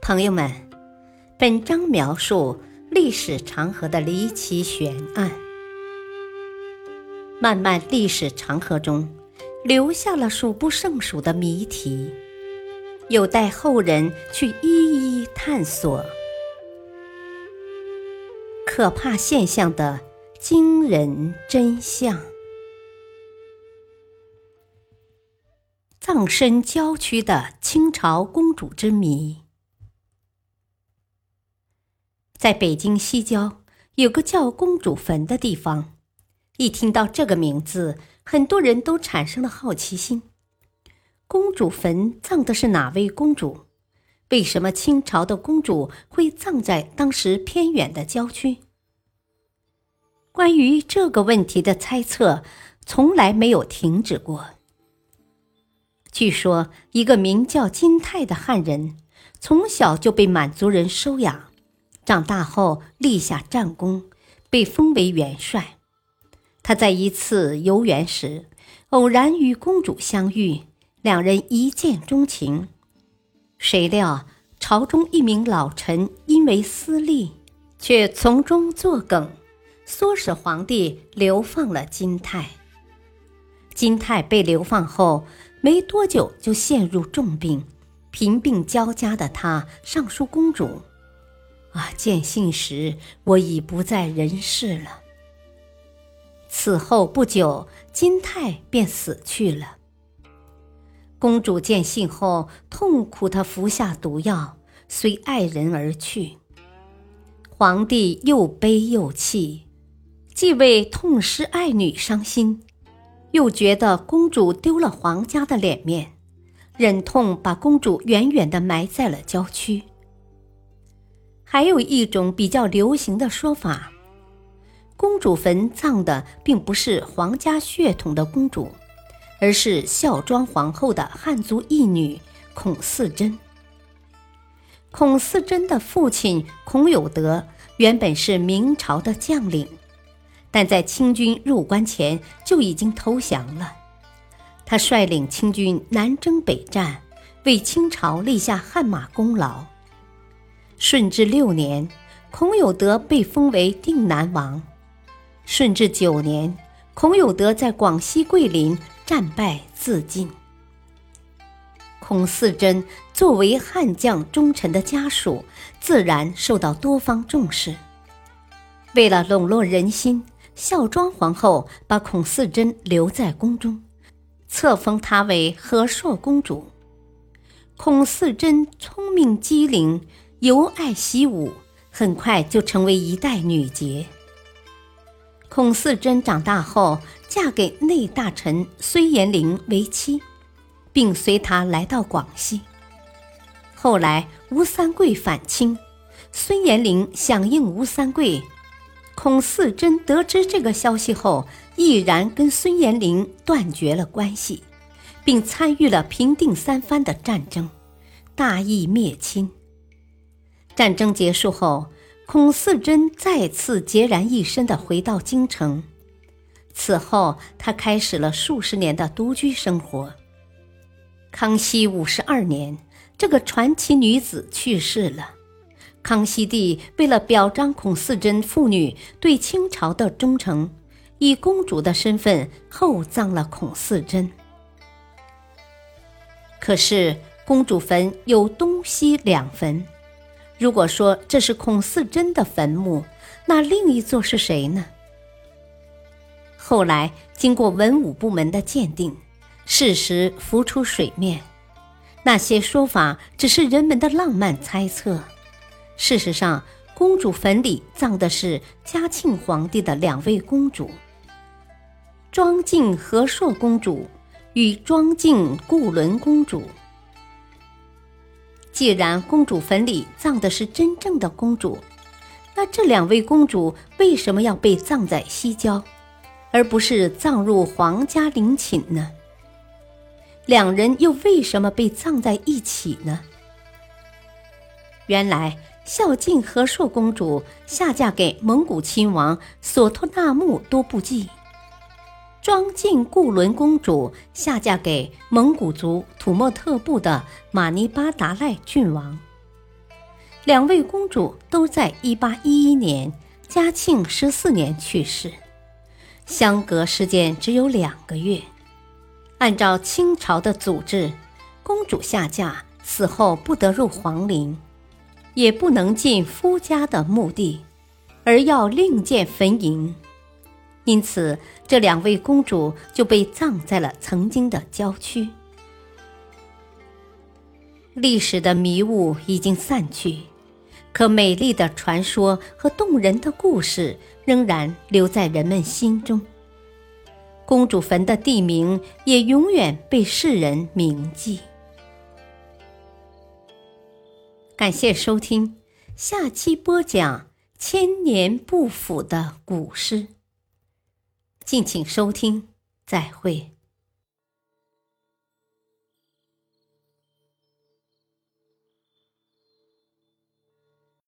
朋友们，本章描述历史长河的离奇悬案。漫漫历史长河中，留下了数不胜数的谜题，有待后人去一一探索。可怕现象的惊人真相。葬身郊区的清朝公主之谜。在北京西郊有个叫公主坟的地方，一听到这个名字，很多人都产生了好奇心：公主坟葬的是哪位公主？为什么清朝的公主会葬在当时偏远的郊区？关于这个问题的猜测从来没有停止过。据说，一个名叫金泰的汉人，从小就被满族人收养。长大后立下战功，被封为元帅。他在一次游园时，偶然与公主相遇，两人一见钟情。谁料朝中一名老臣因为私利，却从中作梗，唆使皇帝流放了金泰。金泰被流放后没多久就陷入重病，贫病交加的他上书公主。啊！见信时，我已不在人世了。此后不久，金泰便死去了。公主见信后，痛苦地服下毒药，随爱人而去。皇帝又悲又气，既为痛失爱女伤心，又觉得公主丢了皇家的脸面，忍痛把公主远远地埋在了郊区。还有一种比较流行的说法，公主坟葬的并不是皇家血统的公主，而是孝庄皇后的汉族义女孔四珍。孔四珍的父亲孔有德原本是明朝的将领，但在清军入关前就已经投降了。他率领清军南征北战，为清朝立下汗马功劳。顺治六年，孔有德被封为定南王。顺治九年，孔有德在广西桂林战败自尽。孔四贞作为汉将忠臣的家属，自然受到多方重视。为了笼络人心，孝庄皇后把孔四珍留在宫中，册封她为和硕公主。孔四珍聪明机灵。尤爱习武，很快就成为一代女杰。孔四珍长大后，嫁给内大臣孙延龄为妻，并随他来到广西。后来吴三桂反清，孙延龄响应吴三桂。孔四珍得知这个消息后，毅然跟孙延龄断绝了关系，并参与了平定三藩的战争，大义灭亲。战争结束后，孔四贞再次孑然一身的回到京城。此后，他开始了数十年的独居生活。康熙五十二年，这个传奇女子去世了。康熙帝为了表彰孔四贞父女对清朝的忠诚，以公主的身份厚葬了孔四贞。可是，公主坟有东西两坟。如果说这是孔四珍的坟墓，那另一座是谁呢？后来经过文武部门的鉴定，事实浮出水面，那些说法只是人们的浪漫猜测。事实上，公主坟里葬的是嘉庆皇帝的两位公主——庄敬和硕公主与庄敬固伦公主。既然公主坟里葬的是真正的公主，那这两位公主为什么要被葬在西郊，而不是葬入皇家陵寝呢？两人又为什么被葬在一起呢？原来，孝敬和硕公主下嫁给蒙古亲王索托纳木多布济。庄敬固伦公主下嫁给蒙古族土默特部的马尼巴达赖郡王，两位公主都在1811年嘉庆十四年去世，相隔时间只有两个月。按照清朝的祖制，公主下嫁死后不得入皇陵，也不能进夫家的墓地，而要另建坟茔。因此，这两位公主就被葬在了曾经的郊区。历史的迷雾已经散去，可美丽的传说和动人的故事仍然留在人们心中。公主坟的地名也永远被世人铭记。感谢收听，下期播讲千年不腐的古诗。敬请收听，再会。